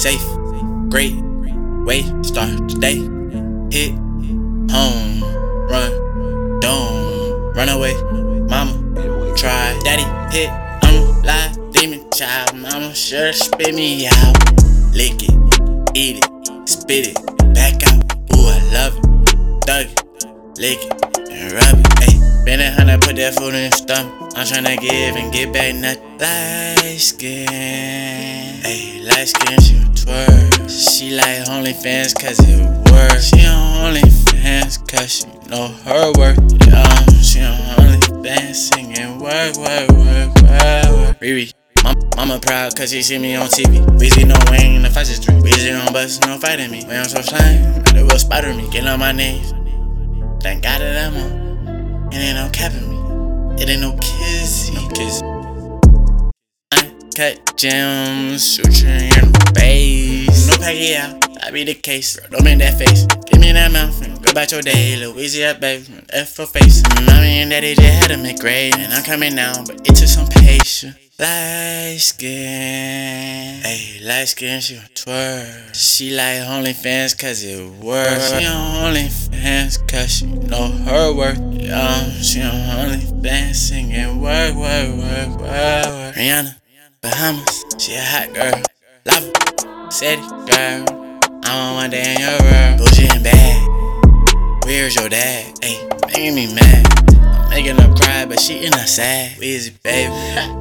safe, great, way, start today. Hit, home, run, don't run away. Mama, try, daddy, hit, I'm live, demon child. Mama, sure spit me out. Lick it, eat it, spit it, back out. Ooh, I love it. Thug it, lick it, and rub it. Ayy, been a hundred, put that food in the stomach. I'm tryna give and get back nothing. Light skin, ayy, light skin, she twerk. She like OnlyFans cause it works. She on OnlyFans cause she know her work. Yeah, she on OnlyFans singing work, work, work, work, work. Riri. Mama, proud cause she see me on TV. Weezy no wing, the fastest street. Weezy no bus, no fighting me. When I'm so slime, as well spider me. Get on my knees. Thank God that I'm on. It ain't no capping me. It ain't no kissy. No kiss. Cut gems, suture in the base. No packy out, I be the case. Bro, don't make that face. Give me that mouth and go about your day. Up, baby. F for face. Mommy and daddy just had to make grade. And I'm coming now, but it took some patience. Light skin, ayy, light skin, she a twerk. She like OnlyFans cause it works. She on OnlyFans cause she know her work. Yeah, she on OnlyFans singing work, work, work, work, work. Rihanna, Bahamas, she a hot girl. Lava, city girl. I want one day in your world. Bougie and bad. Where's your dad? Ayy, making me mad. I'm making her cry, but she in a sad. Weezy, baby.